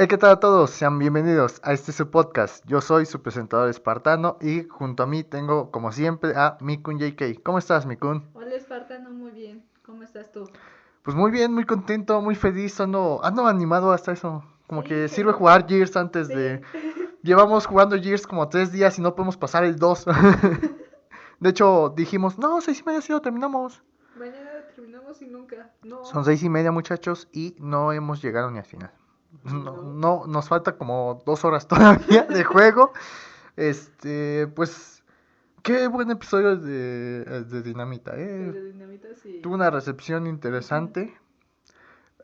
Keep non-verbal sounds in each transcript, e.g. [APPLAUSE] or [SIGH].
Hey, ¿qué tal a todos? Sean bienvenidos a este su podcast. Yo soy su presentador espartano y junto a mí tengo, como siempre, a Mikun JK. ¿Cómo estás, Mikun? Hola, espartano, muy bien. ¿Cómo estás tú? Pues muy bien, muy contento, muy feliz, ando, ando animado hasta eso. Como Sí, que sirve jugar Gears antes Sí. de... [LAUGHS] Llevamos jugando Gears como tres días y no podemos pasar el 2. [LAUGHS] de hecho, dijimos, no, seis y media sí lo terminamos. Mañana terminamos y nunca. No. Son seis y media, muchachos, y no hemos llegado ni al final. No, No. no, nos falta como dos horas [LAUGHS] todavía de juego. Este, pues, qué buen episodio de, de Dinamita, El eh. de dinamita sí. Tuvo una recepción interesante.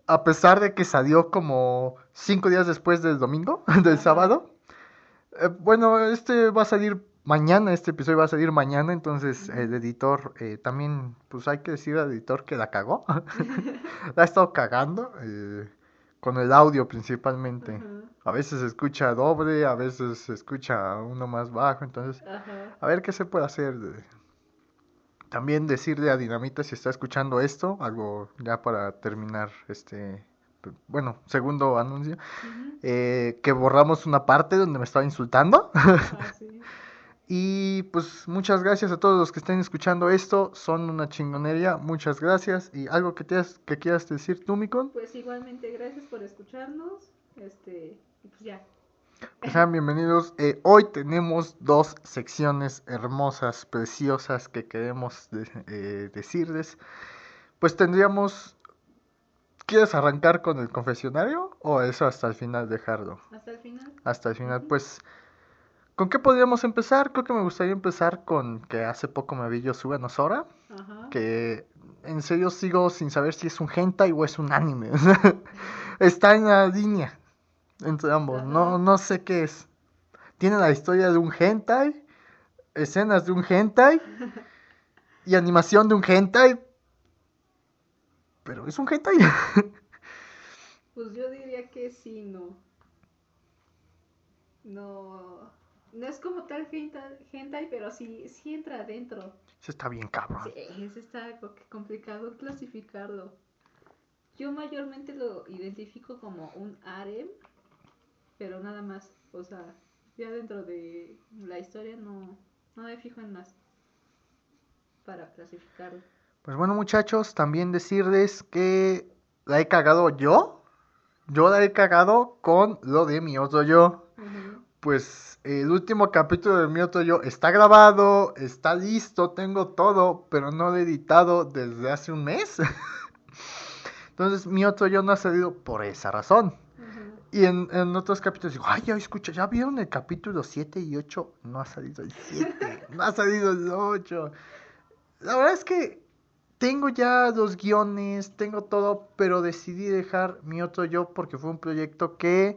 A pesar de que salió como cinco días después del domingo, [LAUGHS] del sábado. Eh, bueno, este va a salir mañana, este episodio va a salir mañana, entonces el editor eh, también, pues hay que decir al editor que la cagó. [LAUGHS] la ha estado cagando, eh, con el audio principalmente. A veces se escucha doble, a veces se escucha uno más bajo, entonces a ver qué se puede hacer. También decirle a Dinamita si está escuchando esto, algo ya para terminar este, bueno, segundo anuncio, eh, que borramos una parte donde me estaba insultando. Ah, sí. [LAUGHS] Y pues muchas gracias a todos los que estén escuchando esto, son una chingonería, muchas gracias. Y algo que, te, que quieras decir tú, Mikon, Pues igualmente, gracias por escucharnos. Este, y pues ya. pues sean bienvenidos. Eh, hoy tenemos dos secciones hermosas, preciosas que queremos de- eh, decirles. Pues tendríamos... ¿Quieres arrancar con el confesionario o eso hasta el final dejarlo? Hasta el final. Hasta el final, pues... ¿Con qué podríamos empezar? Creo que me gustaría empezar con que hace poco me vi Yosuga no Sora. Ajá. que en serio sigo sin saber si es un hentai o es un anime. [LAUGHS] Está en la línea entre ambos. No, no sé qué es. Tiene la historia de un hentai, escenas de un hentai [LAUGHS] y animación de un hentai. Pero es un hentai. Pues yo diría que sí, no. No. No es como tal hentai, pero sí, sí entra adentro. Eso está bien cabrón. Sí, es está co- complicado clasificarlo. Yo mayormente lo identifico como un harem, pero nada más. O sea, ya dentro de la historia no, no me fijo en más para clasificarlo. Pues bueno, muchachos, también decirles que la he cagado yo. Yo la he cagado con lo de mi otro yo. Pues el último capítulo de mi otro yo está grabado, está listo, tengo todo, pero no lo he editado desde hace un mes. [LAUGHS] Entonces mi otro yo no ha salido por esa razón. Y en, en otros capítulos digo, ay, ya escucha, ¿ya vieron el capítulo 7 y 8? No ha salido el 7, no ha salido el 8. La verdad es que tengo ya los guiones, tengo todo, pero decidí dejar mi otro yo porque fue un proyecto que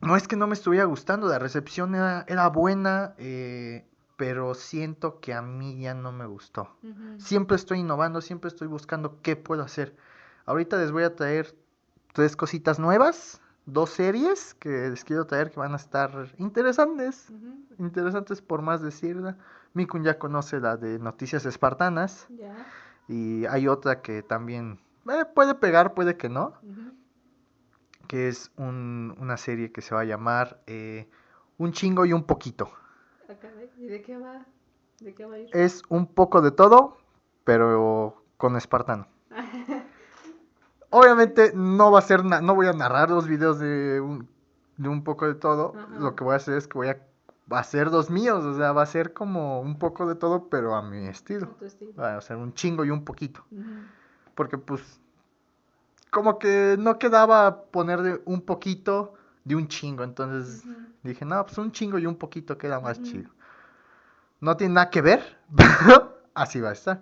no es que no me estuviera gustando, la recepción era, era buena, eh, pero siento que a mí ya no me gustó. Siempre estoy innovando, siempre estoy buscando qué puedo hacer. Ahorita les voy a traer tres cositas nuevas, dos series que les quiero traer que van a estar interesantes, interesantes por más decirla. Mikun ya conoce la de Noticias Espartanas Ya. y hay otra que también eh, puede pegar, puede que no. Que es un- una serie que se va a llamar eh, Un chingo y un poquito. ¿Y de qué va? ¿De qué va a ir? Es un poco de todo, pero con espartano. [LAUGHS] Obviamente no va a ser, no voy a narrar los videos de un, de un poco de todo. Ajá. Lo que voy a hacer es que voy a, va a ser los míos, o sea, va a ser como un poco de todo, pero a mi estilo. A tu estilo. Va a ser un chingo y un poquito. Porque pues, como que no quedaba ponerle un poquito de un chingo. Entonces dije, no, pues un chingo y un poquito queda más chido. No tiene nada que ver, [LAUGHS] pero así va a estar.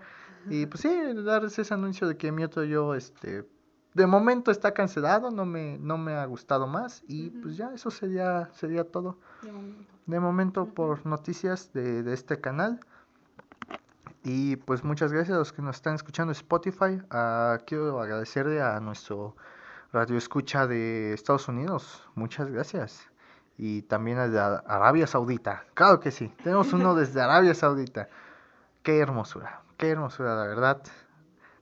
Y pues sí, darles ese anuncio de que mi otro yo, este, de momento está cancelado, no me, no me ha gustado más. Y pues ya, eso sería, sería todo. De momento. De momento por noticias de, de este canal. Y pues muchas gracias a los que nos están escuchando en Spotify. Ah, quiero agradecerle a nuestro radio escucha de Estados Unidos. Muchas gracias. Y también a Arabia Saudita. Claro que sí. Tenemos uno [LAUGHS] desde Arabia Saudita. Qué hermosura. Qué hermosura, la verdad.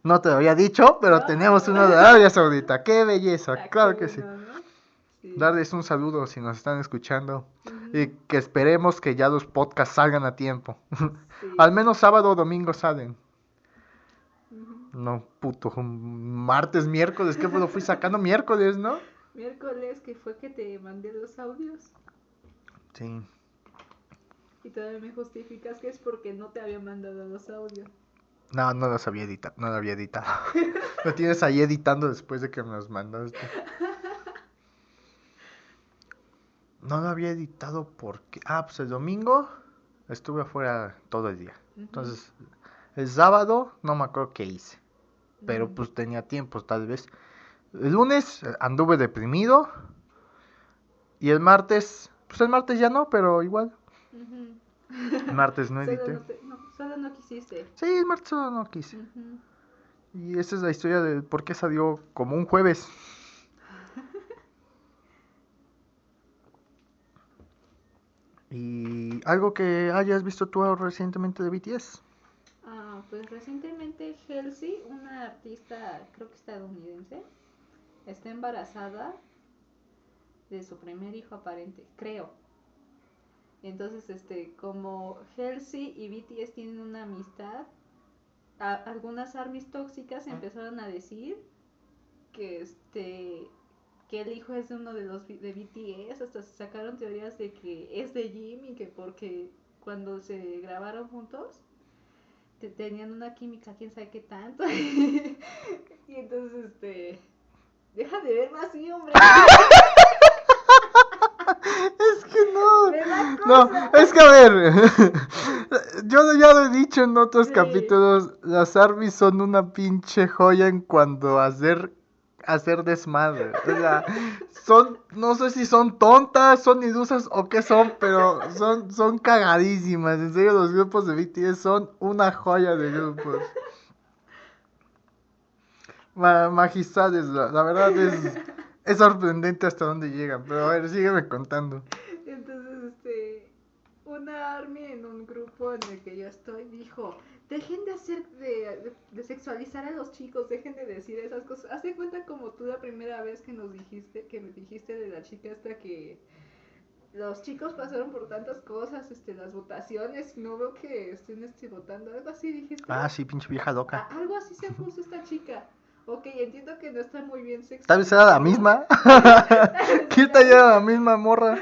No te lo había dicho, pero No. tenemos uno de Arabia Saudita. Qué belleza. Claro que. Sí. Darles un saludo si nos están escuchando. Y que esperemos que ya los podcasts salgan a tiempo. sí. [LAUGHS] Al menos sábado o domingo salen. No, puto, martes, miércoles, que lo fui [LAUGHS] sacando miércoles, ¿no? Miércoles que fue que te mandé los audios Sí. y todavía me justificas que es porque no te había mandado los audios. No, no los había editado, no lo había editado. [LAUGHS] Lo tienes ahí editando después de que me los mandaste. No lo había editado porque... Ah, pues el domingo estuve afuera todo el día. Entonces, el sábado no me acuerdo qué hice. Pero pues tenía tiempo, tal vez. El lunes anduve deprimido. Y el martes, pues el martes ya no, pero igual. El martes no [LAUGHS] Solo edité. no, te- no, solo no quisiste. Sí, el martes solo no quise. Y esa es la historia de por qué salió como un jueves. Y algo que hayas visto tú recientemente de BTS. Ah, pues recientemente Halsey, una artista, creo que estadounidense, está embarazada de su primer hijo aparente, creo. Entonces, este, como Halsey y BTS tienen una amistad, a- algunas armies tóxicas empezaron a decir que este que el hijo es de uno de los de BTS, hasta se sacaron teorías de que es de Jim y que porque cuando se grabaron juntos te- tenían una química, quién sabe qué tanto. [LAUGHS] y entonces, este. Deja de verme así, hombre. [LAUGHS] Es que no. No, es que a ver, [LAUGHS] yo ya lo he dicho en otros Sí. capítulos, las armies son una pinche joya en cuanto a hacer, hacer desmadre. O sea, son, no sé si son tontas, son idusas o qué son, pero son, son cagadísimas. En serio, los grupos de BTS son una joya de grupos. Ma- la verdad es, es sorprendente hasta dónde llegan. Pero a ver, sígueme contando. Una army en un grupo en el que yo estoy dijo: Dejen de hacer. De, de- de sexualizar a los chicos, dejen de decir esas cosas. Haz de cuenta como tú la primera vez que nos dijiste, que me dijiste de la chica esta que. Los chicos pasaron por tantas cosas, este, las votaciones, no veo que estén este, votando, algo así dijiste. Ah, sí, pinche vieja loca. A- algo así se puso esta chica. Ok, entiendo que no está muy bien sexual. Tal vez era la misma. [LAUGHS] ¿Qué tal era la misma morra?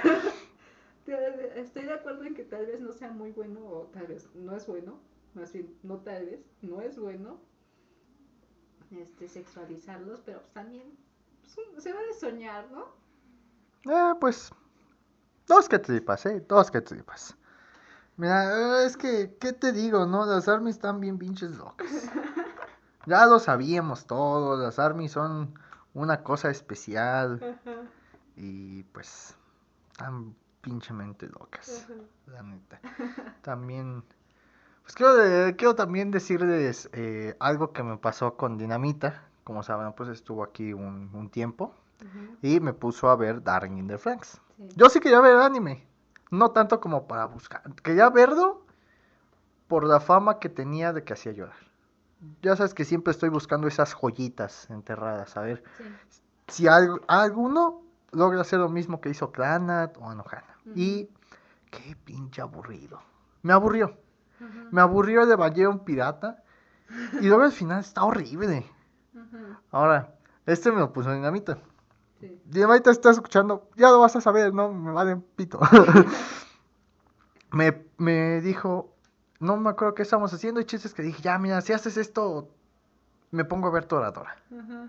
Estoy de acuerdo en que tal vez no sea muy bueno o tal vez no es bueno, más bien no tal vez, no es bueno este sexualizarlos, pero pues también pues, se vale soñar, ¿no? Eh, pues. Dos que tripas, eh. Dos que tripas. Mira, eh, es que, ¿qué te digo, no? Las armies están bien pinches locas. [LAUGHS] Ya lo sabíamos todos. Las armies son una cosa especial. Y pues. Están pinchemente locas. La neta. [LAUGHS] También. Pues quiero, quiero también decirles eh, algo que me pasó con Dinamita. Como saben, pues estuvo aquí un, un tiempo. Y me puso a ver Darling in the Franks. sí. Yo sí quería ver anime. No tanto como para buscar. Quería verlo por la fama que tenía de que hacía llorar. Ya sabes que siempre estoy buscando esas joyitas enterradas. A ver Sí. si algo, alguno logra hacer lo mismo que hizo Clanat o Anohana. Y qué pinche aburrido. Me aburrió. Me aburrió de Evangelion Pirata. Y luego al final está horrible. Ahora, este me lo puso Dinamita. sí. Dinamita estás escuchando, ya lo vas a saber, no me vale un pito. [LAUGHS] me, me dijo, no me acuerdo qué estamos haciendo, y chistes que dije, ya mira, si haces esto, me pongo a ver Toradora. Ujú.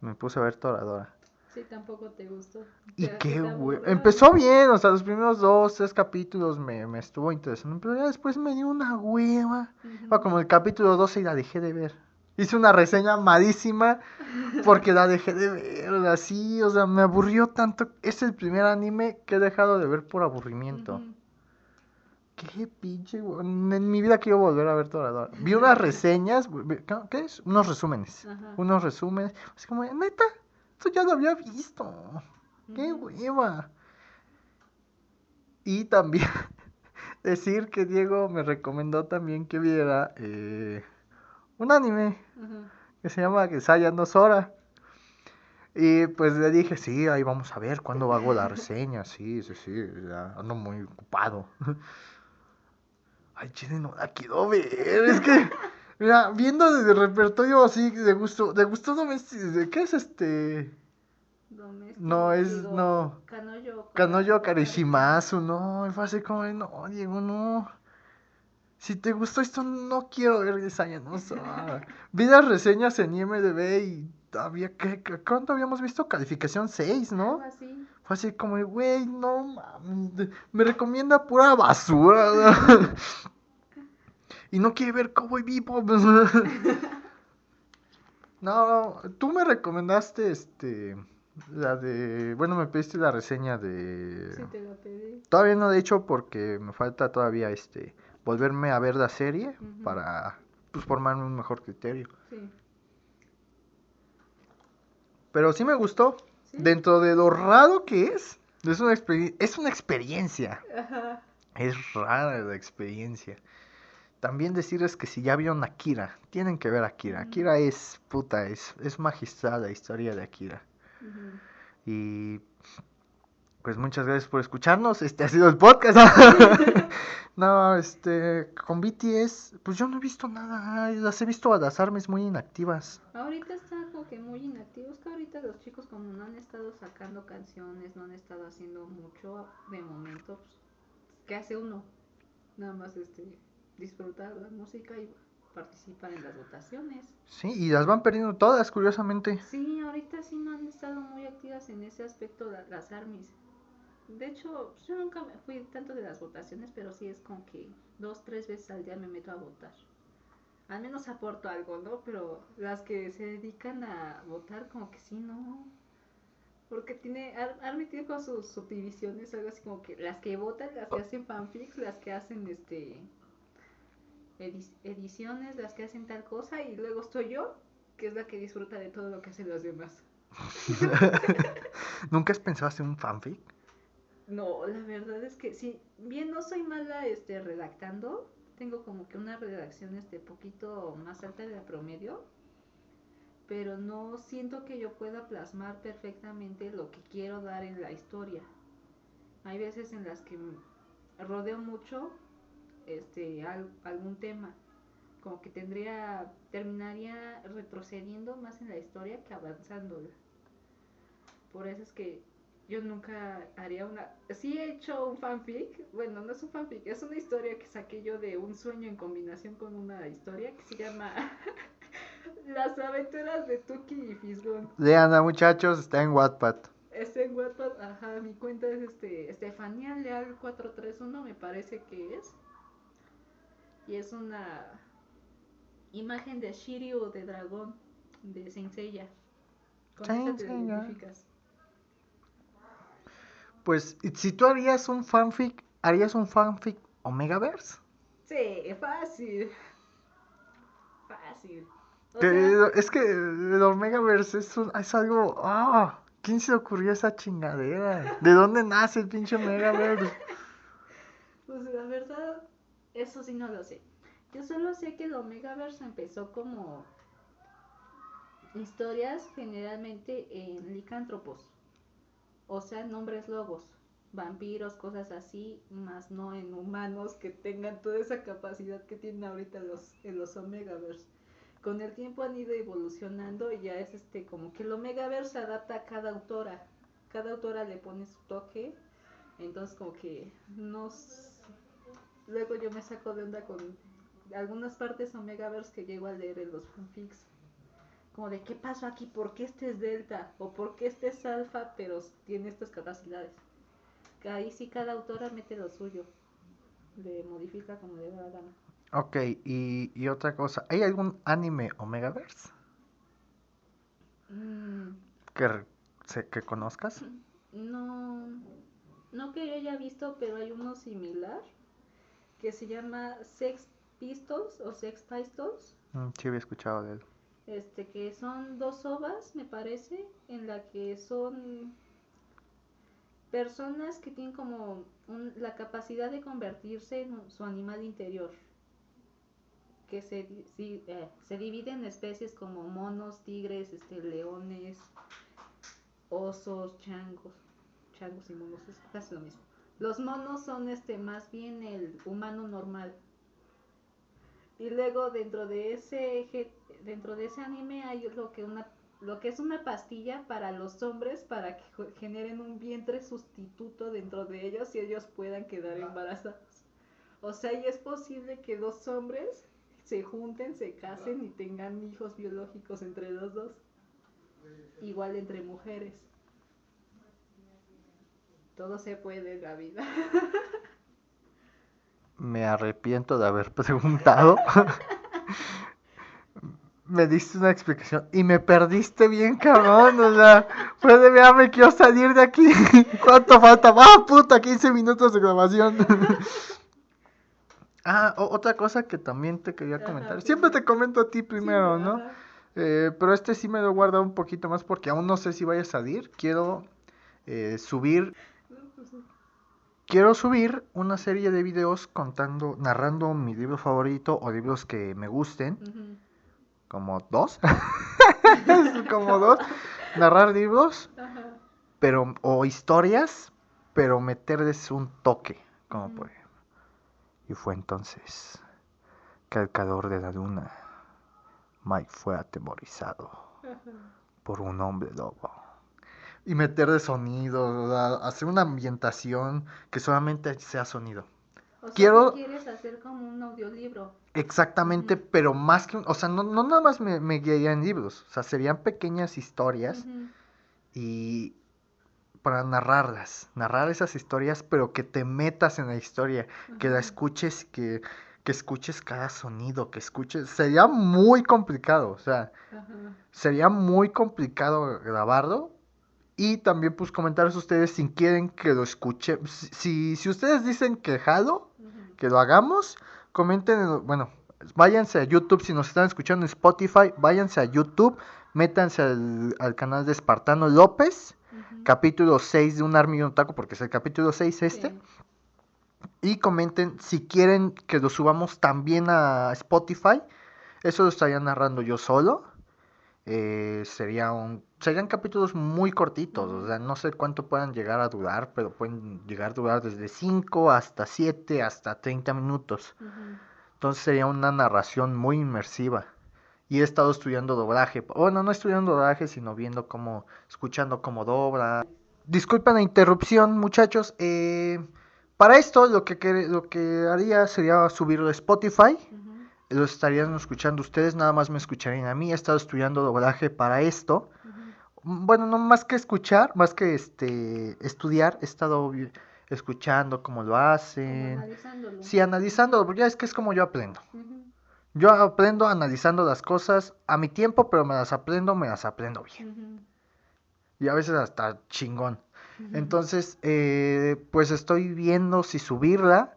Me puse a ver Toradora. Sí, tampoco te gustó. Y qué güey. Empezó bien, o sea, los primeros dos, tres capítulos me, me estuvo interesando, pero ya después me dio una hueva. Fue como el capítulo 12 y la dejé de ver. Hice una reseña malísima porque la dejé de ver, así, o sea, me aburrió tanto. Es el primer anime que he dejado de ver por aburrimiento. Ujú. Qué pinche, güey. En mi vida quiero volver a ver Toradora. Vi unas [LAUGHS] reseñas, ¿qué es? Unos resúmenes. Unos resúmenes. Así como, neta, esto ya lo había visto. Qué hueva. Y también [LAUGHS] decir que Diego me recomendó también que viera eh, un anime Ujú. que se llama Gesaya no Sora. Y pues le dije, sí, ahí vamos a ver cuándo hago la reseña. Sí, sí, sí, ya ando muy ocupado. [LAUGHS] Ay, chile, no la quiero ver. Es que, mira, viendo desde el repertorio así de gusto, de gusto doméstico, ¿de qué es este? Doméstico, No, es- digo, no. Kanoyo. Kanoyo Karishimasu, no, y fue así como, no, Diego, no. Si te gustó esto, no quiero ver esa no sé. [LAUGHS] Vi las reseñas en IMDB y había que- ¿cuánto habíamos visto? Calificación 6, ¿no? Algo así. Fue así como, güey, no de- me recomienda pura basura. [LAUGHS] y no quiere ver Cowboy Bebop. [LAUGHS] no, tú me recomendaste este la de, bueno, me pediste la reseña de Sí, te lo pedí. Todavía no de hecho porque me falta todavía este volverme a ver la serie para pues formarme un mejor criterio. Sí. Pero sí me gustó. ¿Sí? Dentro de lo raro que es, es una experiencia, es una experiencia. Ajá. Es rara la experiencia. También decirles que si ya vieron Akira, tienen que ver Akira. Akira es puta, es, es magistral la historia de Akira. Y pues muchas gracias por escucharnos. Este ha sido el podcast. [LAUGHS] no, este, con BTS, pues yo no he visto nada. Las he visto a las armas muy inactivas. Ahorita está como que muy inactivos, que ahorita los chicos como no han estado sacando canciones, no han estado haciendo mucho de momento, pues, ¿qué hace uno? Nada más este disfrutar la música y participar en las votaciones. Sí, y las van perdiendo todas, curiosamente. Sí, ahorita sí no han estado muy activas en ese aspecto la- las armies. De hecho, yo nunca me fui tanto de las votaciones, pero sí es como que dos, tres veces al día me meto a votar. Al menos aporto algo, ¿no? Pero las que se dedican a votar, como que sí, no. Porque tiene, Ar- Army tiene como sus subdivisiones, algo así como que las que votan, las que hacen fanfics, las que hacen este ediciones, las que hacen tal cosa, y luego estoy yo, que es la que disfruta de todo lo que hacen los demás. [LAUGHS] ¿Nunca has pensado hacer un fanfic? No, la verdad es que sí, bien no soy mala este redactando, tengo como que una redacción este poquito más alta de la promedio, pero no siento que yo pueda plasmar perfectamente lo que quiero dar en la historia. Hay veces en las que rodeo mucho este al- algún tema, como que tendría terminaría retrocediendo más en la historia que avanzándola. Por eso es que yo nunca haría una... Sí he hecho un fanfic, bueno, no es un fanfic, es una historia que saqué yo de un sueño en combinación con una historia que se llama [LAUGHS] Las aventuras de Tuki y Fisgón. Leana, muchachos, está en Wattpad. Está en Wattpad, ajá, mi cuenta es este Estefanía Leal 431, me parece que es. Y es una imagen de Shiryu de dragón de Saint Seiya. Con esa Saint te Seiya. identificas. Pues, si tú harías un fanfic, ¿harías un fanfic Omegaverse? Sí, fácil. Fácil. O Que- sea, es que el Omegaverse es, un- es algo... ¡Ah! ¿Quién se ocurrió esa chingadera? ¿De dónde nace el pinche Omegaverse? [LAUGHS] pues la verdad, eso sí no lo sé. Yo solo sé que el Omegaverse empezó como historias generalmente en licántropos. O sea, en hombres lobos, vampiros, cosas así, más no en humanos que tengan toda esa capacidad que tienen ahorita los, en los Omegaverse. Con el tiempo han ido evolucionando y ya es este como que el Omegaverse se adapta a cada autora. Cada autora le pone su toque. Entonces como que nos luego yo me saco de onda con algunas partes Omegaverse que llego a leer en los fanfics. Como de qué pasó aquí, por qué este es delta o por qué este es alfa, pero tiene estas capacidades. Que Ahí sí cada autora mete lo suyo. Le modifica como le da la gana. Ok, y, y otra cosa, ¿hay algún anime Omegaverse Mm, que, se- que conozcas? no, no que yo haya visto, pero hay uno similar que se llama Sex Pistols o Sex Pistols. Mm, sí, había escuchado de él. Este, que son dos ovas, me parece, en la que son personas que tienen como un- la capacidad de convertirse en su animal interior. Que se, sí, eh, se divide en especies como monos, tigres, este, leones, osos, changos, changos y monos, es casi lo mismo. Los monos son este más bien el humano normal. Y luego dentro de ese dentro de ese anime hay lo que una lo que es una pastilla para los hombres para que generen un vientre sustituto dentro de ellos y ellos puedan quedar embarazados. O sea, y es posible que dos hombres se junten, se casen y tengan hijos biológicos entre los dos. Igual entre mujeres. Todo se puede en la vida. Me arrepiento de haber [LAUGHS] preguntado. me diste una explicación y me perdiste bien, cabrón. O sea, fue de "Vea, me quiero salir de aquí. [LAUGHS] ¿Cuánto falta? ¡Ah, puta! 15 minutos de grabación. [LAUGHS] ah, otra cosa que también te quería comentar. Siempre te comento a ti primero, ¿no? Eh, pero este sí me lo he guardado un poquito más porque aún no sé si vaya a salir. Quiero eh, subir. Quiero subir una serie de videos contando, narrando mi libro favorito o libros que me gusten, como dos, [LAUGHS] como dos, narrar libros, pero o historias, pero meterles un toque, como por ejemplo. Y fue entonces que al calor de la luna, Mike fue atemorizado por un hombre lobo. Y meter de sonido, hacer una ambientación que solamente sea sonido. O sea, Quiero- quieres hacer como un audiolibro. Exactamente, pero más que, un- o sea, no, no nada más me, me guiaría en libros, o sea, serían pequeñas historias y para narrarlas, narrar esas historias, pero que te metas en la historia, que la escuches, que, que escuches cada sonido, que escuches, sería muy complicado, o sea, sería muy complicado grabarlo y también pues comentarios ustedes si quieren que lo escuche, si, si, ustedes dicen que jalo, que lo hagamos, comenten, en- bueno, váyanse a YouTube, si nos están escuchando en Spotify, váyanse a YouTube, métanse al, al canal de Espartano López, capítulo 6 de Un Army y un Taco, porque es el capítulo 6 este, Sí. y comenten si quieren que lo subamos también a Spotify, eso lo estaría narrando yo solo, eh, sería un, serían capítulos muy cortitos, o sea, no sé cuánto puedan llegar a durar, pero pueden llegar a durar desde 5 hasta 7, hasta 30 minutos. Entonces sería una narración muy inmersiva. Y he estado estudiando doblaje. Bueno, no estudiando doblaje, sino viendo cómo, escuchando cómo dobla. Disculpen la interrupción, muchachos. Eh, para esto lo que, lo que haría sería subirlo a Spotify. Lo estarían escuchando ustedes, nada más me escucharían a mí. He estado estudiando doblaje para esto. Bueno, no más que escuchar, más que este estudiar, he estado escuchando cómo lo hacen. analizándolo. Sí, analizándolo, porque ya es que es como yo aprendo. Yo aprendo analizando las cosas a mi tiempo, pero me las aprendo, me las aprendo bien. Y a veces hasta chingón. Entonces, eh, pues estoy viendo si subirla.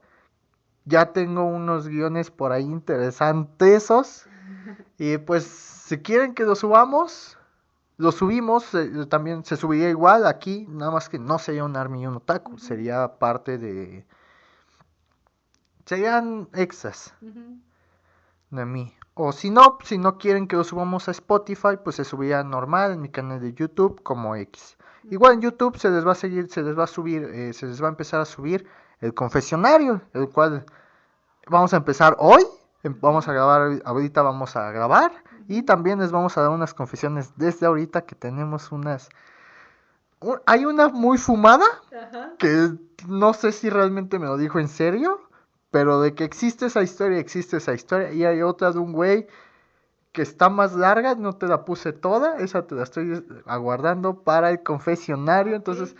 Ya tengo unos guiones por ahí interesantes. [LAUGHS] Y pues, si quieren que lo subamos, lo subimos. eh, también se subiría igual aquí, nada más que no sería un Army y un Otaku. Sería parte de... Serían extras de mí. O si no, si no quieren que lo subamos a Spotify, pues se subirá normal en mi canal de YouTube como X. Igual en YouTube se les va a seguir, se les va a subir, eh, se les va a empezar a subir el confesionario, el cual vamos a empezar hoy. em- Vamos a grabar, ahorita vamos a grabar. Y también les vamos a dar unas confesiones desde ahorita que tenemos unas... Hay una muy fumada Ajá. que no sé si realmente me lo dijo en serio, pero de que existe esa historia, existe esa historia. Y hay otra de un güey que está más larga, no te la puse toda, esa te la estoy aguardando para el confesionario. Entonces.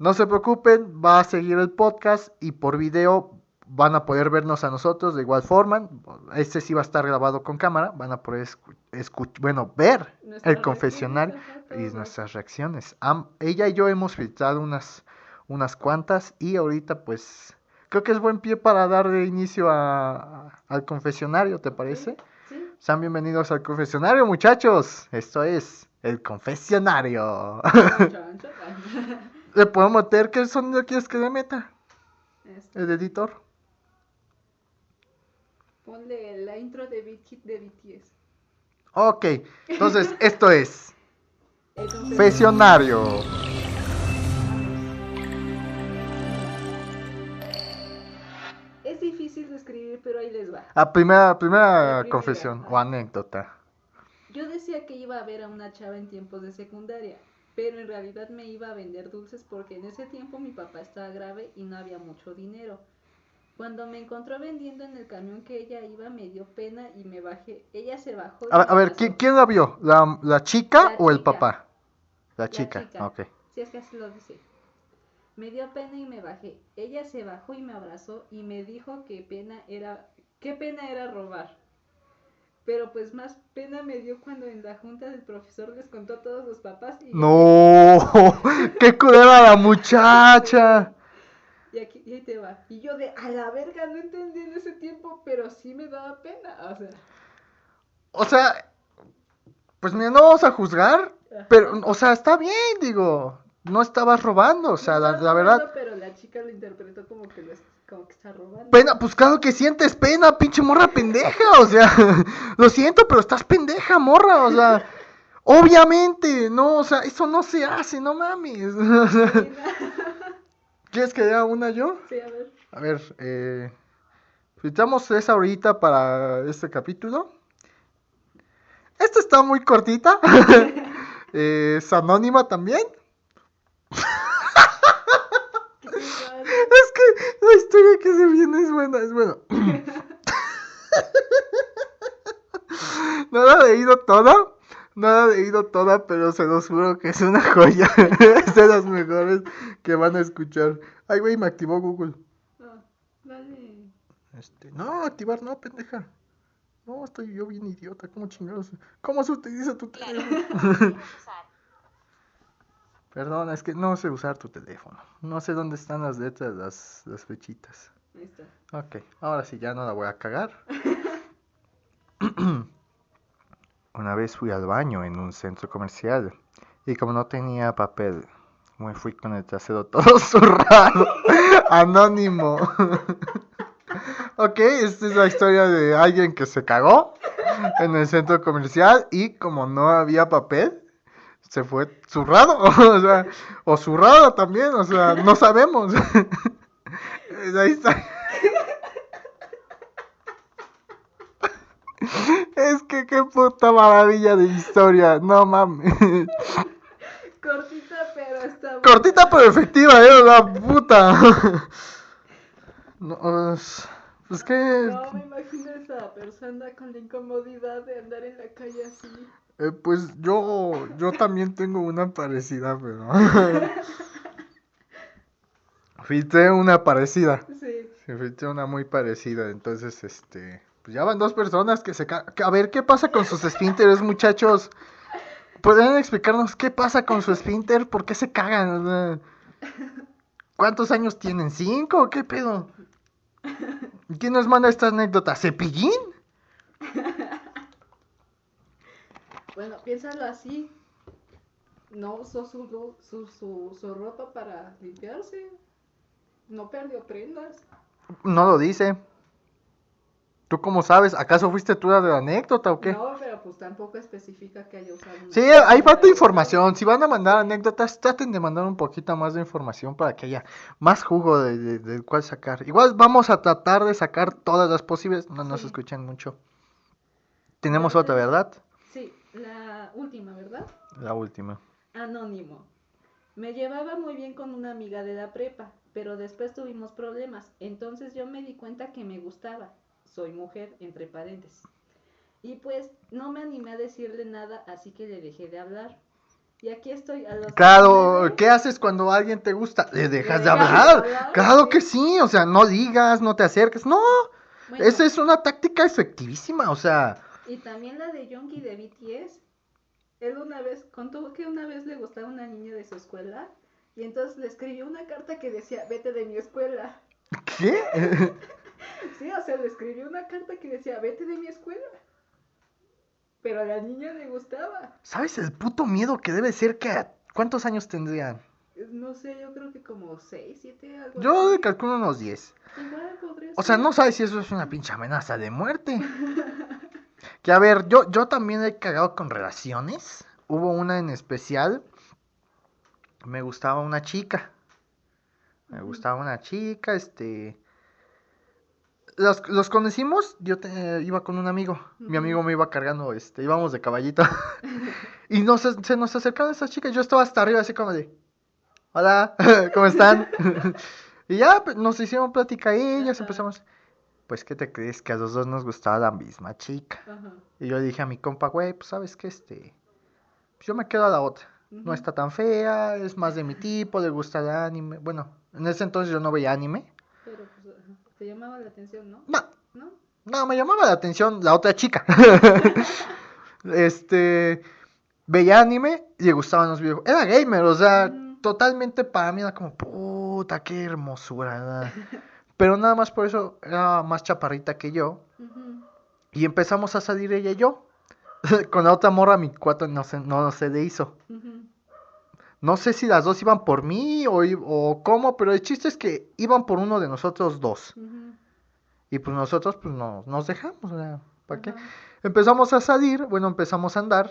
No se preocupen, va a seguir el podcast y por video van a poder vernos a nosotros de igual forma. Este sí va a estar grabado con cámara, van a poder escu- escuch- bueno, ver el ajá, y nuestras reacciones. Am- ella y yo hemos filtrado unas, unas cuantas y ahorita pues creo que es buen pie para darle inicio a, al confesionario, ¿te parece? Sí. Sean bienvenidos al confesionario muchachos. Esto es el confesionario. [LAUGHS] ¿Le puedo meter qué sonido quieres que le meta? Este, El editor. Ponle la intro de Beat Hit de BTS. Ok, entonces [LAUGHS] esto es El confesionario. Es difícil de escribir, pero ahí les va. A primera, primera primera, confesión o anécdota. Yo decía que iba a ver a una chava en tiempos de secundaria, pero en realidad me iba a vender dulces porque en ese tiempo mi papá estaba grave y no había mucho dinero. Cuando me encontró vendiendo en el camión que ella iba, me dio pena y me bajé. Ella se bajó. A, ver. ¿quién, quién la vio? ¿La, la chica La o el papá? La La chica, chica. ok. Si es que así lo dice. Me dio pena y me bajé. Ella se bajó y me abrazó y me dijo que pena era, qué pena era robar. Pero pues más pena me dio cuando en la junta del profesor les contó a todos los papás y, No, [LAUGHS] qué culera la muchacha. y aquí y ahí te va. Y yo de a la verga no entendí en ese tiempo, pero sí me daba pena. O sea, O sea, pues mira, no vamos a juzgar, Ajá. pero, o sea, está bien, digo, no estabas robando, o sea, no la, la verdad, robando, Pero la chica lo interpretó como que, lo como que está robando. pena, pues claro que sientes pena, pinche morra pendeja, o sea, [LAUGHS] lo siento, pero estás pendeja, morra, o sea, [LAUGHS] obviamente, no, o sea, eso no se hace, no mames. [LAUGHS] ¿Quieres que haga una yo? Sí, a ver. A ver, eh, filtramos esa ahorita para este capítulo. Esta está muy cortita. Eh, es anónima también. Es que la historia que se viene es buena, es buena. [LAUGHS] No la he leído toda, no la he leído toda, pero se los juro que es una joya. [LAUGHS] Es de las mejores que van a escuchar. Ay, güey, me activó Google. No, dale. Este, no, activar no, pendeja. No, estoy yo bien idiota, ¿cómo chingados? ¿Cómo se utiliza tu teléfono? [LAUGHS] Perdón, es que no sé usar tu teléfono. No sé dónde están las letras, las, las flechitas. Ahí está. Ok, ahora sí, ya no la voy a cagar. [LAUGHS] Una vez fui al baño en un centro comercial y como no tenía papel, me fui con el trasero todo [LAUGHS] zurrado. Anónimo. [LAUGHS] ok, esta es la historia de alguien que se cagó en el centro comercial y como no había papel, se fue zurrado. [LAUGHS] o sea, o zurrada también, o sea, no sabemos. [LAUGHS] Ahí está. Es que qué puta maravilla de historia, no mames. Cortita, pero está buena. Cortita pero efectiva, eh, la puta. No, es- pues que, No me imagino esa persona con la incomodidad de andar en la calle así. Eh, pues yo, yo también tengo una parecida, pero. [LAUGHS] Filtré una parecida. Sí. Se una muy parecida, entonces, este, pues ya van dos personas que se ca- A ver, ¿qué pasa con sus esfínteres, muchachos? ¿Podrían explicarnos qué pasa con su esfínter? ¿Por qué se cagan? ¿Cuántos años tienen? ¿Cinco qué pedo? ¿Y ¿Quién nos manda esta anécdota? ¿Cepillín? Bueno, piénsalo así. No usó su, su, su, su ropa para limpiarse. No perdió prendas. No lo dice. ¿Tú cómo sabes? ¿Acaso fuiste tú la de la anécdota o qué? No, pero pues tampoco especifica que haya usado. Sí, ahí falta información. Si van a mandar anécdotas, traten de mandar un poquito más de información para que haya más jugo de- de- del cual sacar. Igual vamos a tratar de sacar todas las posibles. No nos Sí. escuchan mucho. Tenemos otra, ¿verdad? La última, ¿verdad? La última. Anónimo. Me llevaba muy bien con una amiga de la prepa, pero después tuvimos problemas. Entonces yo me di cuenta que me gustaba. Soy mujer, entre paréntesis. Y pues no me animé a decirle nada, así que le dejé de hablar. Y aquí estoy a los Claro, 19. ¿qué haces cuando alguien te gusta? ¿Le dejas de dejas de hablar? hablar, Claro que sí, o sea, no digas, no te acerques. No, Bueno, esa es una táctica efectivísima, o sea, Y también la de Yonki de BTS. Él una vez contó que una vez le gustaba una niña de su escuela y entonces le escribió una carta que decía, vete de mi escuela. ¿qué? [LAUGHS] Sí, o sea, le escribió una carta que decía, vete de mi escuela. Pero a la niña le gustaba. ¿Sabes el puto miedo que debe ser que... ¿Cuántos años tendrían? No sé, yo creo que como 6, 7, algo Yo calculo unos 10. Igual podría O sea, no sabes si eso es una pinche amenaza de muerte. [LAUGHS] Que a ver, yo, yo también he cagado con relaciones, hubo una en especial. Me gustaba una chica. Me gustaba una chica, este... Los, los conocimos, yo te- iba con un amigo. Mi amigo me iba cargando, este, íbamos de caballito. [LAUGHS] [LAUGHS] y nos, se nos acercaron esas chicas. Yo estaba hasta arriba, así como de: Hola, [LAUGHS] ¿cómo están? y ya pues, nos hicieron plática y ellas empezamos. Pues, ¿qué te crees? Que a los dos nos gustaba la misma chica. Ajá. Y yo dije a mi compa, güey, pues sabes que este. Pues yo me quedo a la otra. No está tan fea, es más de mi tipo, le gusta el anime. Bueno, en ese entonces yo no veía anime. Pero pues, te llamaba la atención, ¿no? No, ¿No? no, me llamaba la atención la otra chica. [LAUGHS] este. Veía anime y le gustaban los videojuegos. Era gamer, o sea, Mm. totalmente para mí era como, puta, qué hermosura. [LAUGHS] Pero nada más por eso era más chaparrita que yo. Y empezamos a salir ella y yo. [LAUGHS] Con la otra morra, mi cuate no se, no se le hizo. No sé si las dos iban por mí o, o cómo, pero el chiste es que iban por uno de nosotros dos. Y pues nosotros pues no, nos dejamos, ¿para qué? Empezamos a salir, bueno, empezamos a andar.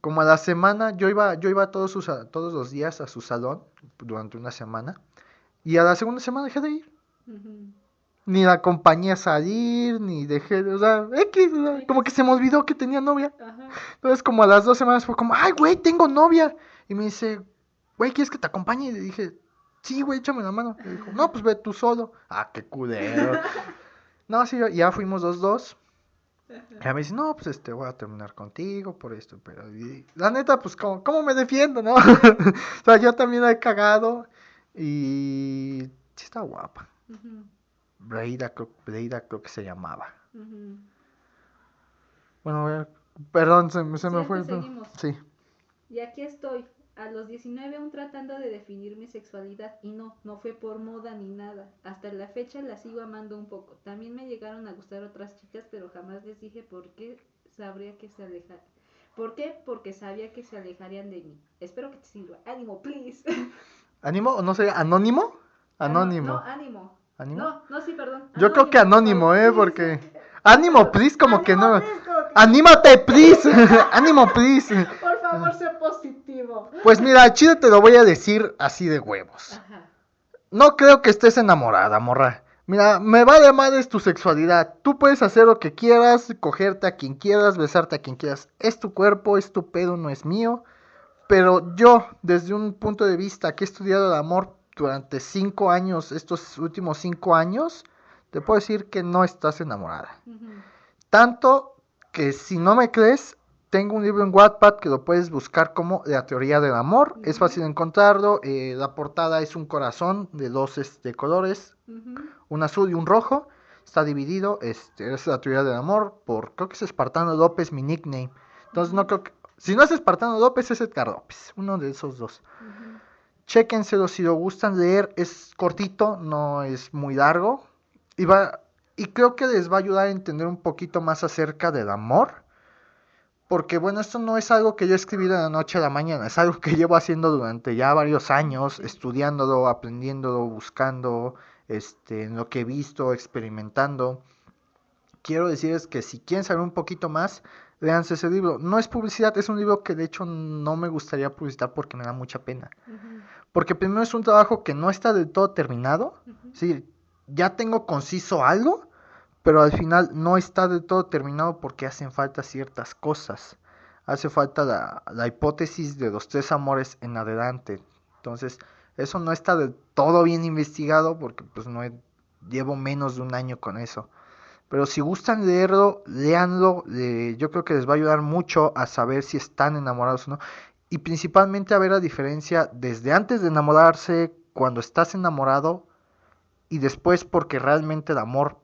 Como a la semana, yo iba, yo iba todos, sus, todos los días a su salón durante una semana. Y a la segunda semana dejé de ir. Ujú. Ni la acompañé a salir, ni dejé, de- o sea, X, o sea, como que se me olvidó que tenía novia. Entonces, como a las dos semanas fue como, ay, güey, tengo novia. Y me dice, güey, ¿quieres que te acompañe? Y le dije, sí, güey, échame la mano. Y dijo, no, pues ve tú solo. Ah, qué culero. no, sí, ya fuimos los dos. Y ella me dice, no, pues este, voy a terminar contigo por esto. Pero y, la neta, pues, ¿cómo, cómo me defiendo, no? [LAUGHS] o sea, yo también he cagado. Y sí está guapa. Ujú. Breida, creo, Breida creo que se llamaba. Ujú. Bueno, a ver, perdón, se, me- se me fue. seguimos. Sí. Y aquí estoy, a los 19 aún tratando de definir mi sexualidad y no, no fue por moda ni nada. Hasta la fecha la sigo amando un poco. También me llegaron a gustar otras chicas, pero jamás les dije por qué sabría que se alejar. ¿Por qué? Porque sabía que se alejarían de mí. Espero que te sirva. Ánimo, please. [LAUGHS] ¿Ánimo o no sé? ¿Anónimo? Anónimo. No, ánimo. ¿Ánimo? No, no, sí, perdón. Yo creo que anónimo, ¿eh? Porque... Ánimo, please, como que no... Please, como que- ¡Anímate, please! [LAUGHS] ¡Ánimo, please! Por favor, sé positivo. Pues mira, chido te lo voy a decir así de huevos. Ajá. No creo que estés enamorada, morra. Mira, me vale madres tu sexualidad. Tú puedes hacer lo que quieras, cogerte a quien quieras, besarte a quien quieras. Es tu cuerpo, es tu pedo, no es mío. Pero yo, desde un punto de vista que he estudiado el amor durante cinco años, estos últimos cinco años, te puedo decir que no estás enamorada. Tanto que si no me crees, tengo un libro en Wattpad que lo puedes buscar como La teoría del amor. Es fácil encontrarlo. eh, la portada es un corazón de dos este, colores, un azul y un rojo. Está dividido. Este, es la teoría del amor por, creo que es Espartano López, mi nickname. Entonces no creo que... Si no es Espartano López, es Edgar López. Uno de esos dos. Ujú. Chéquenselo si lo gustan leer. Es cortito, no es muy largo. Y, va, y creo que les va a ayudar a entender un poquito más acerca del amor. Porque bueno, esto no es algo que yo he escribido de la noche a la mañana. Es algo que llevo haciendo durante ya varios años. Estudiándolo, aprendiéndolo, buscando. Este, en lo que he visto, experimentando. Quiero decirles que si quieren saber un poquito más, léanse ese libro. No es publicidad, es un libro que de hecho no me gustaría publicitar porque me da mucha pena. Porque primero es un trabajo que no está del todo terminado. Sí, ya tengo conciso algo, pero al final no está del todo terminado porque hacen falta ciertas cosas. Hace falta la, la hipótesis de los tres amores en adelante. Entonces, eso no está del todo bien investigado porque pues no he- llevo menos de un año con eso. Pero si gustan leerlo, léanlo. eh, yo creo que les va a ayudar mucho a saber si están enamorados o no. Y principalmente a ver la diferencia desde antes de enamorarse, cuando estás enamorado y después porque realmente el amor,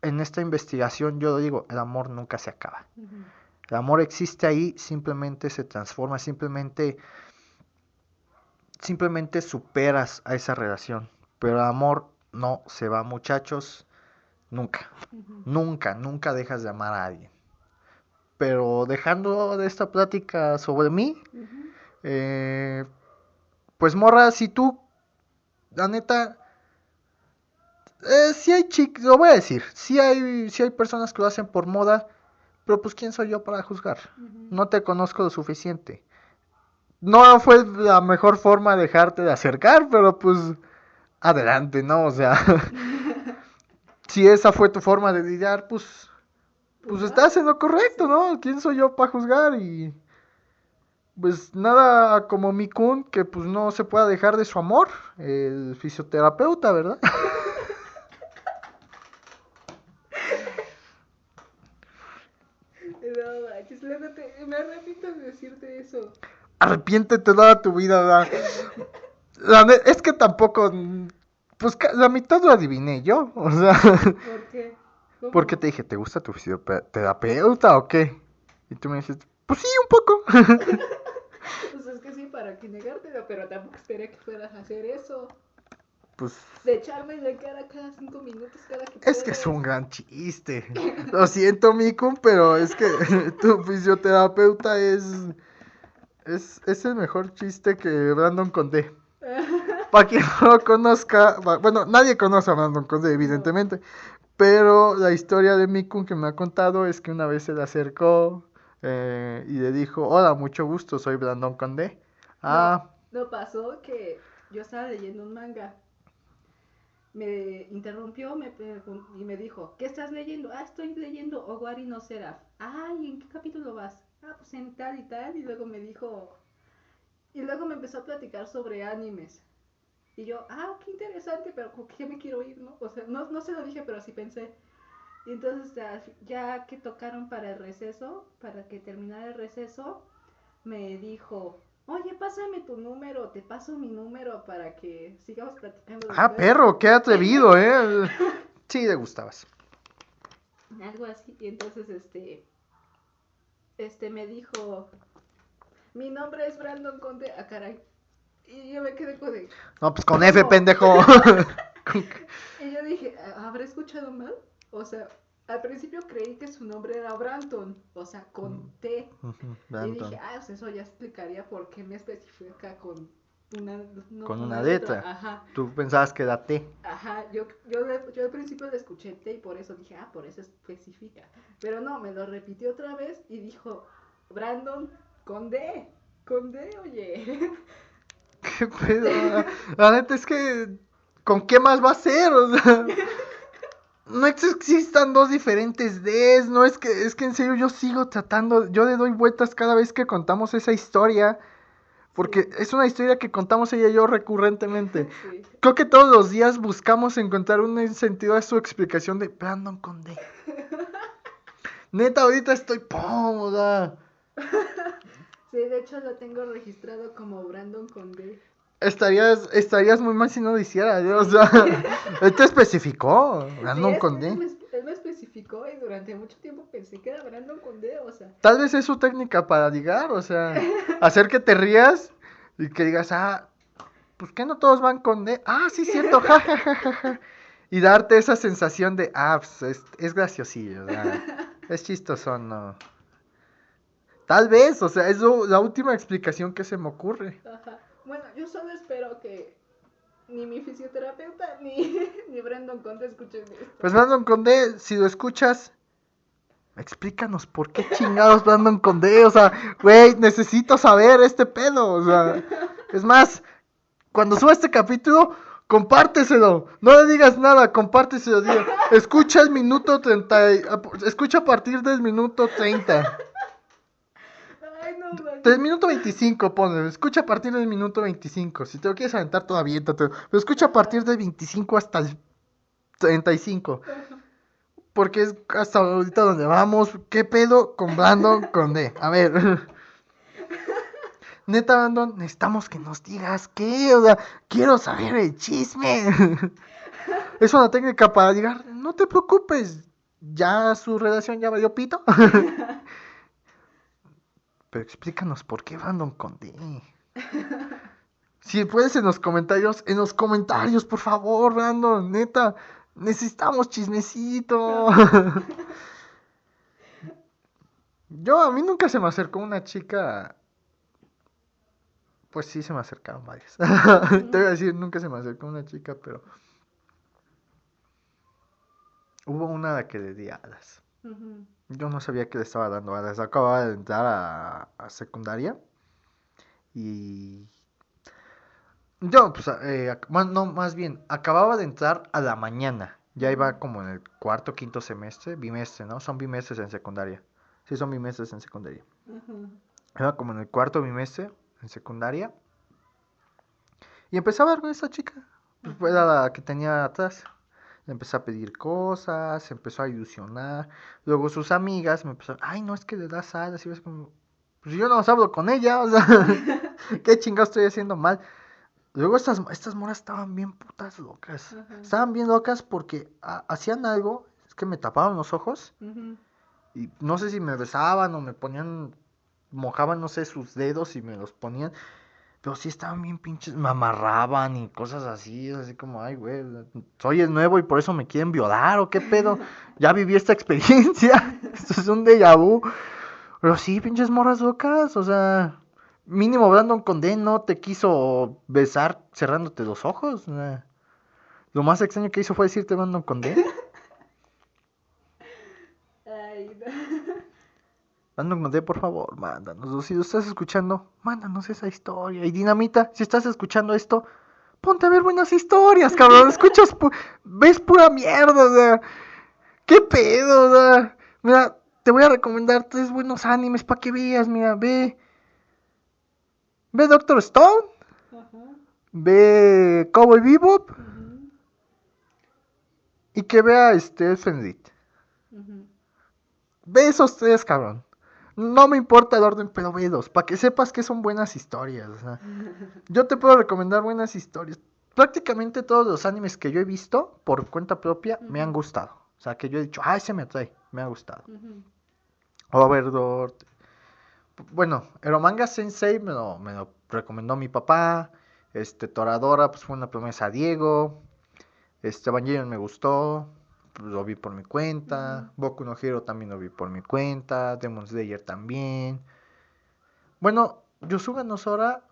en esta investigación yo lo digo, el amor nunca se acaba. El amor existe ahí, simplemente se transforma, simplemente simplemente superas a esa relación. Pero el amor no se va, muchachos, nunca. Nunca, nunca dejas de amar a alguien. Pero dejando de esta plática sobre mí, eh, pues morra, si tú, la neta, eh, si hay chicas, lo voy a decir, si hay, si hay personas que lo hacen por moda, Pero pues, ¿quién soy yo para juzgar? No te conozco lo suficiente. No fue la mejor forma de dejarte de acercar, pero pues adelante, ¿no? O sea, [LAUGHS] si esa fue tu forma de lidiar, pues, pues va. estás en lo correcto, ¿no? ¿Quién soy yo para juzgar? Y pues nada como mi kun que pues no se pueda dejar de su amor, el fisioterapeuta, ¿verdad? [LAUGHS] No, manches, me arrepiento de decirte eso. Arrepiéntete toda tu vida, ¿verdad? La es que tampoco, pues la mitad lo adiviné yo, o sea, ¿Por qué? ¿Cómo? porque te dije, ¿te gusta tu fisioterapeuta o qué? Y tú me dices, pues sí, un poco. [LAUGHS] Pues es que sí, para que negártelo, pero tampoco esperé que fueras a hacer eso. Pues De echarme la cara cada cinco minutos, cada que es que es puedes. un gran chiste. Lo siento, Miku, pero es que [LAUGHS] tu fisioterapeuta es, es, es el mejor chiste que Brandon Condé. [LAUGHS] Para quien [LAUGHS] no lo conozca, bueno, nadie conoce a Brandon Condé, evidentemente. Pero la historia de Mikun que me ha contado es que una vez se le acercó eh, y le dijo, hola, mucho gusto, soy Brandon Condé. Ah, No pasó que yo estaba leyendo un manga. Me interrumpió me y me dijo, ¿qué estás leyendo? Ah, estoy leyendo Owari no Seraph. Ay, ¿en qué capítulo vas? Ah, pues en tal y tal. Y luego me dijo... Y luego me empezó a platicar sobre animes. Y yo, ah, qué interesante, pero ¿con qué me quiero ir, no? O sea, no, no se lo dije, pero sí pensé. Y entonces ya, ya que tocaron para el receso, para que terminara el receso, me dijo, oye, pásame tu número, te paso mi número para que sigamos platicando. ah, después". perro, qué atrevido, ¿eh? [LAUGHS] Sí, le gustabas. Algo así. Y entonces, este, este me dijo, mi nombre es Brandon Conte, ah, caray. Y yo me quedé con de, No, pues con F, pendejo. [LAUGHS] [LAUGHS] y yo dije, "¿Ha- ¿habré escuchado mal? O sea, al principio creí que su nombre era Brandon, o sea, con T. Y dije, ah, pues eso ya explicaría por qué me especifica con una, no Con una letra. Ajá, Tú pensabas que era T. ajá. Yo, yo, yo al principio le escuché T y por eso dije, ah, por eso especifica. Pero no, me lo repitió otra vez y dijo, Brandon, con D, con D, oye. [LAUGHS] ¿Qué pedo? La- neta es que. ¿Con qué más va a ser? O sea. No existan dos diferentes Ds, no es que, es que en serio yo sigo tratando, yo le doy vueltas cada vez que contamos esa historia, porque es una historia que contamos ella y yo recurrentemente. Sí. Creo que todos los días buscamos encontrar un sentido a su explicación de Brandon Conde. [LAUGHS] Neta, ahorita estoy sea, [LAUGHS] Sí, de hecho lo tengo registrado como Brandon con D. estarías, estarías muy mal si no lo hicieras, ¿eh? o sea, [LAUGHS] él te especificó, Brandon Sí, Conde. Él me, él me especificó y durante mucho tiempo pensé que era Brandon con D, o sea. Tal vez es su técnica para ligar, o sea, [LAUGHS] hacer que te rías y que digas, ah, pues que no todos van con D. Ah, sí, cierto, ja, ja, ja, ja, ja. Y darte esa sensación de, ah, pues es, es graciosillo, sea, [LAUGHS] es chistoso, no. Tal vez, o sea, es lo- la última explicación que se me ocurre. Ajá. Bueno, yo solo espero que ni mi fisioterapeuta ni, [LAUGHS] ni Brandon Conte escuchen esto. Pues Brandon Conde, si lo escuchas, explícanos por qué chingados Brandon Conde, o sea, güey, necesito saber este pedo, o sea, es más, cuando suba este capítulo, compárteselo, no le digas nada, compárteselo, diga, escucha el minuto 30, y- escucha a partir del minuto 30, Ay, no, manches. Del minuto 25, ponle, escucha a partir del minuto 25, si te lo quieres aventar todavía, pero escucha a partir del 25 hasta el 35. Porque es hasta ahorita donde vamos. ¿Qué pedo con Brandon Conde? A ver. Neta, Brandon, necesitamos que nos digas qué. O sea, quiero saber el chisme. Es una técnica para llegar. No te preocupes. Ya su relación ya valió pito. Pero explícanos por qué Brandon Conde. Si puedes en los comentarios, en los comentarios, por favor, Brandon, neta. Necesitamos chismecito. [LAUGHS] Yo, a mí nunca se me acercó una chica. Pues sí, se me acercaron varias. [LAUGHS] Te voy a decir, nunca se me acercó una chica, pero. Hubo una que le di alas. Ujú. Yo no sabía que le estaba dando alas. Acababa de entrar a, a secundaria. Y. Yo, pues, eh, no, más bien, acababa de entrar a la mañana. Ya iba como en el cuarto, quinto semestre, bimestre, ¿no? Son bimestres en secundaria. Sí, son bimestres en secundaria. Ujú. Iba como en el cuarto bimestre en secundaria. Y empecé a ver con esta chica. Pues fue la que tenía atrás. Le empecé a pedir cosas, se empezó a ilusionar. Luego sus amigas me empezaron, ay, no, es que le das alas. Así como, pues yo no hablo con ella, o sea, [LAUGHS] ¿qué chingado estoy haciendo mal? Luego estas, estas moras estaban bien putas locas. Estaban bien locas porque ha- hacían algo, es que me tapaban los ojos. Y no sé si me besaban o me ponían, mojaban, no sé, sus dedos y me los ponían. Pero sí estaban bien pinches, me amarraban y cosas así, así como, ay, güey, soy el nuevo y por eso me quieren violar o qué pedo. [LAUGHS] Ya viví esta experiencia, [LAUGHS] esto es un déjà vu. Pero sí, pinches morras locas, o sea, mínimo Brandon Condé no te quiso besar cerrándote los ojos. lo más extraño que hizo fue decirte Brandon Condé. Ay, no. Brandon Condé, por favor, mándanos. Si lo estás escuchando, mándanos esa historia. Y Dinamita, si estás escuchando esto, ponte a ver buenas historias, cabrón. Escuchas, pu- ves pura mierda, o sea. ¿Qué pedo, o sea? Mira, te voy a recomendar tres buenos animes para que veas, mira, ve. Ve Doctor Stone, Ajá. ve Cowboy Bebop y que vea este Fenrit. Ujú. Ve esos tres, cabrón. No me importa el orden, pero ve dos, para que sepas que son buenas historias. o sea. [LAUGHS] Yo te puedo recomendar buenas historias. Prácticamente todos los animes que yo he visto por cuenta propia me han gustado. O sea, que yo he dicho, ay, se me atrae, me ha gustado. Ujú. Overlord. Bueno, Eromanga Sensei me lo, me lo recomendó mi papá. Este, Toradora, pues fue una promesa a Diego. Este, Evangelion me gustó. Lo vi por mi cuenta. Boku no Hero también lo vi por mi cuenta. Demon Slayer también. Bueno, Yosuga no Sora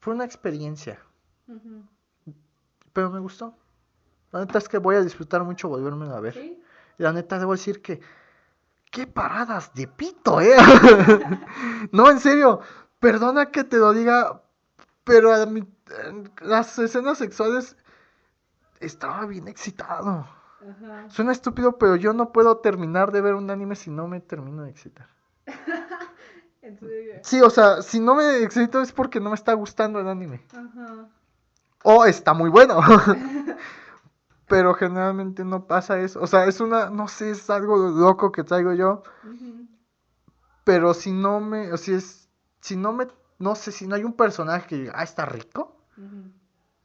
fue una experiencia. Pero me gustó. La neta es que voy a disfrutar mucho volverme a ver. Sí. La neta debo decir que. ¡Qué paradas de pito, eh! [LAUGHS] no, en serio. Perdona que te lo diga. Pero a las escenas sexuales. Estaba bien excitado. Ajá. Suena estúpido, pero yo no puedo terminar de ver un anime si no me termino de excitar. [LAUGHS] En serio. Sí, o sea, si no me excito es porque no me está gustando el anime. Ajá. O está muy bueno. [LAUGHS] Pero generalmente no pasa eso. O sea, es una, no sé, es algo loco que traigo yo. Pero si no me, o si es, si no me, no sé, si no hay un personaje que diga, ah, está rico,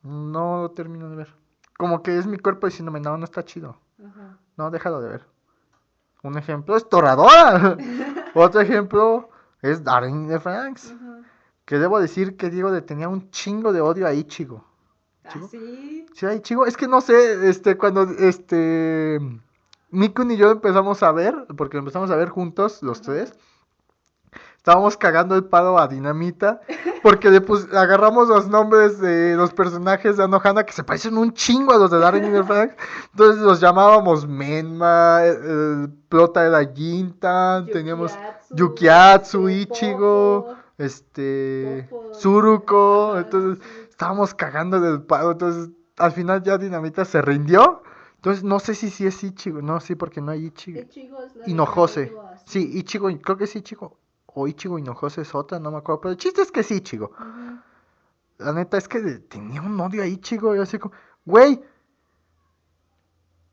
no lo termino de ver. Como que es mi cuerpo diciéndome, no, no está chido. Ajá. No, déjalo de ver. Un ejemplo es Toradora. [LAUGHS] Otro ejemplo es Darling de Franks. Ajá. Que debo decir que Diego le tenía un chingo de odio a Ichigo. ¿Ah, ¿Chico? sí? Sí, a Ichigo. Es que no sé, este, cuando este Mikun y yo empezamos a ver, porque lo empezamos a ver juntos, los Ajá. tres. Estábamos cagando el palo a Dinamita porque le pus- agarramos los nombres de los personajes de Anohana que se parecen un chingo a los de Darren y de Frank. Entonces los llamábamos Menma, el, el prota era Gintan, teníamos Yukiatsu, Ichigo, este Popo, Suruko. ajá, Entonces estábamos cagando del palo. Entonces al final ya Dinamita se rindió. Entonces no sé si sí es Ichigo. No, sí, porque no hay Ichigo. Ichigo es la de Hinojose. Sí, Ichigo, creo que es Ichigo. O Ichigo Hinojose es otra, no me acuerdo. Pero el chiste es que es Ichigo. La neta es que tenía un odio a Ichigo. Y así como, güey.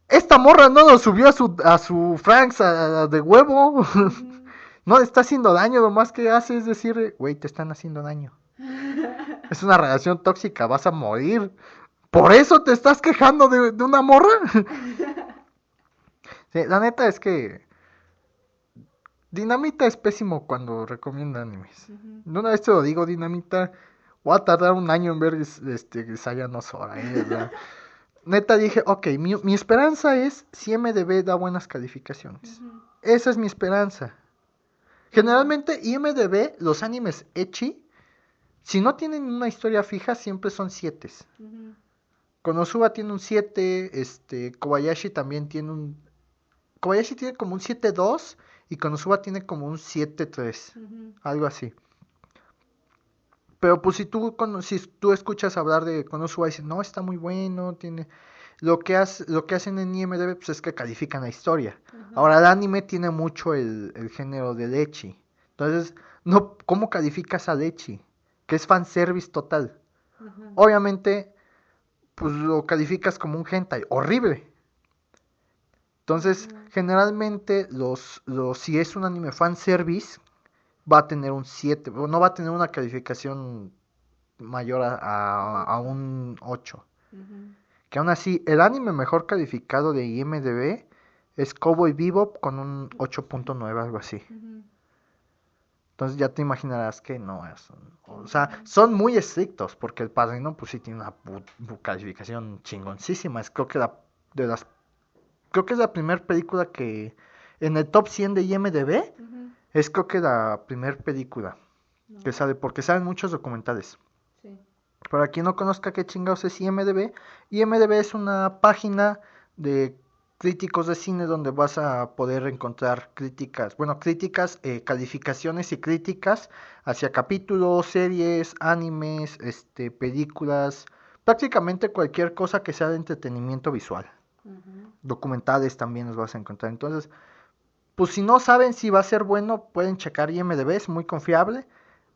Esta morra no lo subió a su, a su Franks a- a- de huevo. Ujú. [LAUGHS] no le está haciendo daño. Lo más que hace es decir, güey, te están haciendo daño. [LAUGHS] Es una relación tóxica, vas a morir. ¿Por eso te estás quejando de, de una morra? [LAUGHS] Sí, la neta es que Dinamita es pésimo cuando recomienda animes. Una vez te lo digo, Dinamita, voy a tardar un año en ver es- este Saya no Sora, eh, o sea, [LAUGHS] Neta dije, ok, mi, mi esperanza es si MDB da buenas calificaciones. Esa es mi esperanza. Generalmente IMDB, los animes Echi, si no tienen una historia fija, siempre son 7. Ujú. Konosuba tiene un 7, este, Kobayashi también tiene un Kobayashi tiene como un 7.2 y Konosuba tiene como un 7.3, Ujú. algo así. Pero pues si tú, si tú escuchas hablar de Konosuba y dices, no, está muy bueno, tiene... Lo que, hace, lo que hacen en IMDb pues, es que califican la historia. Ahora, el anime tiene mucho el, el género de lechi. Entonces, no, ¿cómo calificas a lechi? Que es fanservice total. Obviamente, pues lo calificas como un hentai horrible. Entonces, generalmente, los, los, si es un anime fanservice, va a tener un 7, o no va a tener una calificación mayor a, a- a un 8. Ujú. Que aún así, el anime mejor calificado de IMDb es Cowboy Bebop con un 8.9, algo así. Entonces ya te imaginarás que no es. O sea, son muy estrictos porque el padrino pues sí tiene una calificación chingoncísima. Es creo que la de las creo que es la primera película que en el top 100 de IMDb es creo que la primera película No. que sale porque salen muchos documentales. Sí. Para quien no conozca qué chingados es IMDb, IMDb es una página de críticos de cine donde vas a poder encontrar críticas, bueno, críticas, eh, calificaciones y críticas hacia capítulos, series, animes, este, películas, prácticamente cualquier cosa que sea de entretenimiento visual. Documentales también los vas a encontrar. Entonces, pues si no saben si va a ser bueno, pueden checar IMDb, es muy confiable,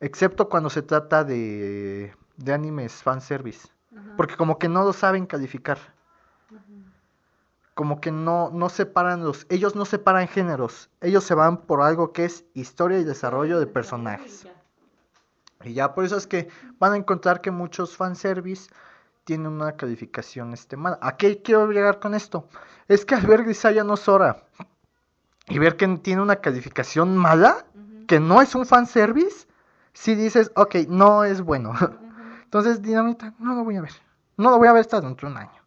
excepto cuando se trata de, de animes fanservice. Porque como que no lo saben calificar. Como que no, no separan los... Ellos no separan géneros. Ellos se van por algo que es historia y desarrollo de personajes. Y ya por eso es que van a encontrar que muchos fanservice tienen una calificación este, mala. ¿A qué quiero llegar con esto? Es que al ver Grisaya no Sora y ver que tiene una calificación mala, que no es un fanservice, si dices, ok, no es bueno. [LAUGHS] Entonces, Dinamita, no lo voy a ver. No lo voy a ver hasta dentro de un año.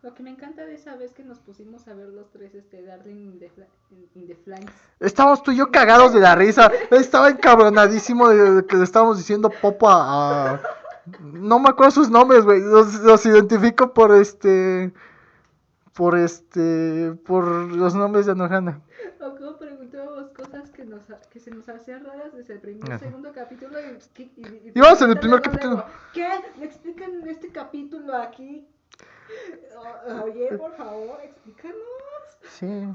Lo que me encanta de esa vez que nos pusimos a ver los tres, este, Darling in the, in- the Flanks. Estábamos tú y yo cagados de la risa. Estaba encabronadísimo de, de que le estábamos diciendo popo a, a- No me acuerdo sus nombres, güey. Los, los identifico por este... Por este... Por los nombres de Anohana. O como preguntábamos cosas que, nos, ha- que se nos hacían raras desde el primer Ajá. segundo capítulo. Y, y- y- y- Íbamos en el primer luego, capítulo. ¿Qué? ¿Me explican este capítulo aquí? O- Oye, por favor, explícanos. Sí.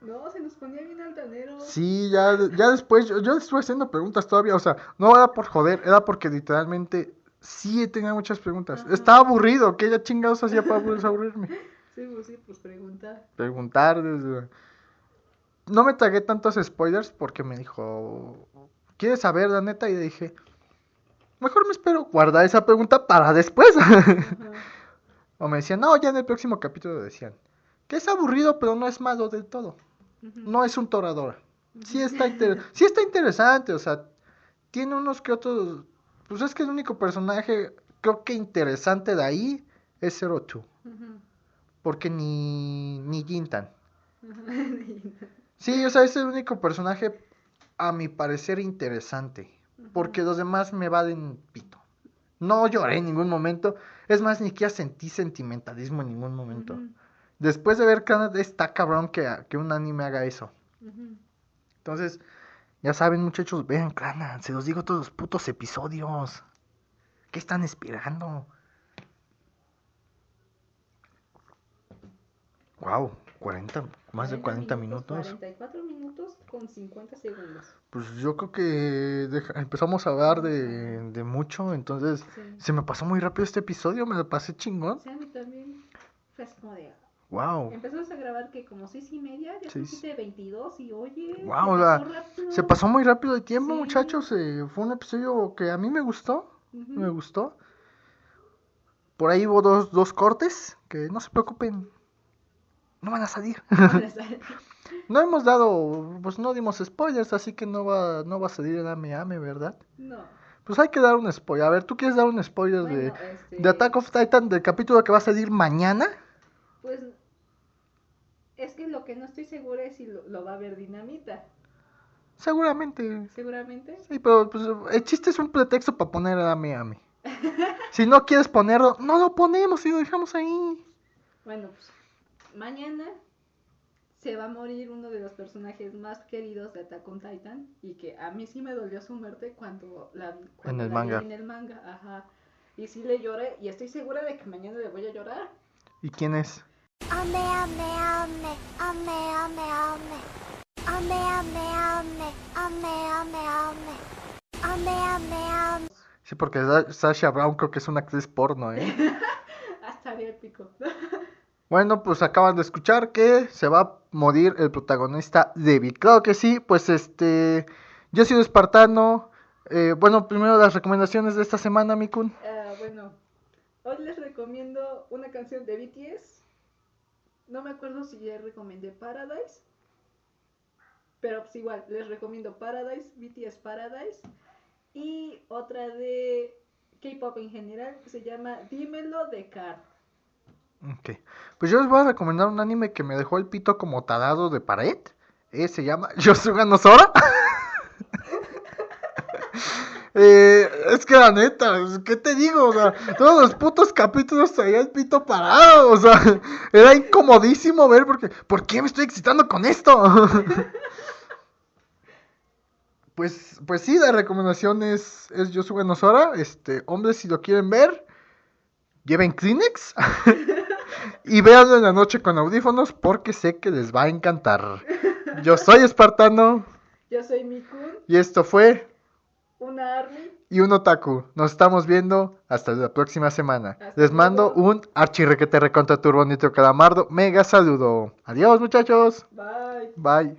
No, se nos ponía bien altanero. Sí, ya, ya después yo, yo estuve haciendo preguntas todavía. O sea, no era por joder, era porque literalmente sí tenía muchas preguntas. Ajá. Estaba aburrido. ¿Qué ya chingados hacía para desaburrirme? [LAUGHS] Sí, pues sí, pues preguntar. preguntar desde... No me tragué tantos spoilers porque me dijo, ¿quieres saber la neta? Y le dije, mejor me espero guardar esa pregunta para después. [LAUGHS] O me decían, no, ya en el próximo capítulo decían, que es aburrido pero no es malo del todo. No es un toradora. Sí está, inter- sí está interesante, o sea, tiene unos que otros... Pues es que el único personaje, creo que interesante de ahí es Zero Two. Ujú. Porque ni, ni Jintan. Ajá. [LAUGHS] Sí, o sea, es el único personaje, a mi parecer, interesante. Porque los demás me valen pito. No lloré en ningún momento. Es más, ni siquiera sentí sentimentalismo en ningún momento. Después de ver Clannad, está cabrón que, que un anime haga eso. Entonces, ya saben, muchachos, vean Clannad. Se los digo todos los putos episodios. ¿Qué están esperando? Wow, 40, más de 40 minutos. 44 minutos con 50 segundos. Pues yo creo que deja- empezamos a hablar de, de mucho, entonces Sí. se me pasó muy rápido este episodio, me lo pasé chingón. Sea, a mí también fue como de... Wow, Empezamos a grabar que como seis y media, ya Seis. 7.22 y oye... Se la- pasó rápido. se pasó muy rápido el tiempo, Sí. muchachos. eh, fue un episodio que a mí me gustó, me gustó. Por ahí hubo dos, dos cortes, que no se preocupen, no van a salir. no [LAUGHS] hemos dado, pues no dimos spoilers, así que no va, no va a salir el Ame Ame, ¿verdad? no. Pues hay que dar un spoiler. A ver, ¿tú quieres dar un spoiler de, este, de Attack of Titan del capítulo que va a salir mañana? Pues es que lo que no estoy segura es si lo, lo va a ver Dinamita. Seguramente. Seguramente. Sí, pero pues, el chiste es un pretexto para poner a Ame. [LAUGHS] Si no quieres ponerlo, no lo ponemos y lo dejamos ahí. Bueno, pues mañana se va a morir uno de los personajes más queridos de Attack on Titan y que a mí sí me dolió su muerte cuando la, cuando el la manga. vi en el manga, ajá. Y sí le lloré y estoy segura de que mañana le voy a llorar. ¿Y quién es? Ame, ame, ame, ame, ame, ame. Ame, ame, ame, ame, ame, ame. Ame, ame, ame. Sí, porque Sasha Brown creo que es una actriz porno, ¿eh? [LAUGHS] Hasta de épico. [LAUGHS] Bueno, pues acaban de escuchar que se va a morir el protagonista David. Claro que sí, pues este. Yo he sido espartano. Eh, bueno, primero las recomendaciones de esta semana, Mikun. Uh, bueno, hoy les recomiendo una canción de BTS no me acuerdo si ya recomendé Paradise. Pero pues igual, les recomiendo Paradise, BTS Paradise. Y otra de K-pop en general se llama Dímelo de Card. Ok. Pues yo les voy a recomendar un anime que me dejó el pito como tarado de pared. Eh, se llama [LAUGHS] Yosuga no Sora. [LAUGHS] Eh, es que la neta, ¿qué te digo? O sea, todos los putos capítulos traía el pito parado. O sea, era incomodísimo ver porque, ¿por qué me estoy excitando con esto? [LAUGHS] Pues, pues sí, la recomendación es, es Yosuga no Sora. Este, hombres, si lo quieren ver, lleven Kleenex. [LAUGHS] y véanlo en la noche con audífonos porque sé que les va a encantar. Yo soy Espartano Yo soy Mikun, y esto fue una Army. y un otaku. Nos estamos viendo hasta la próxima semana. Hasta Les mando luego. un archirrequete recontra turbo nitro calamardo. Mega saludo. Adiós muchachos. Bye. Bye.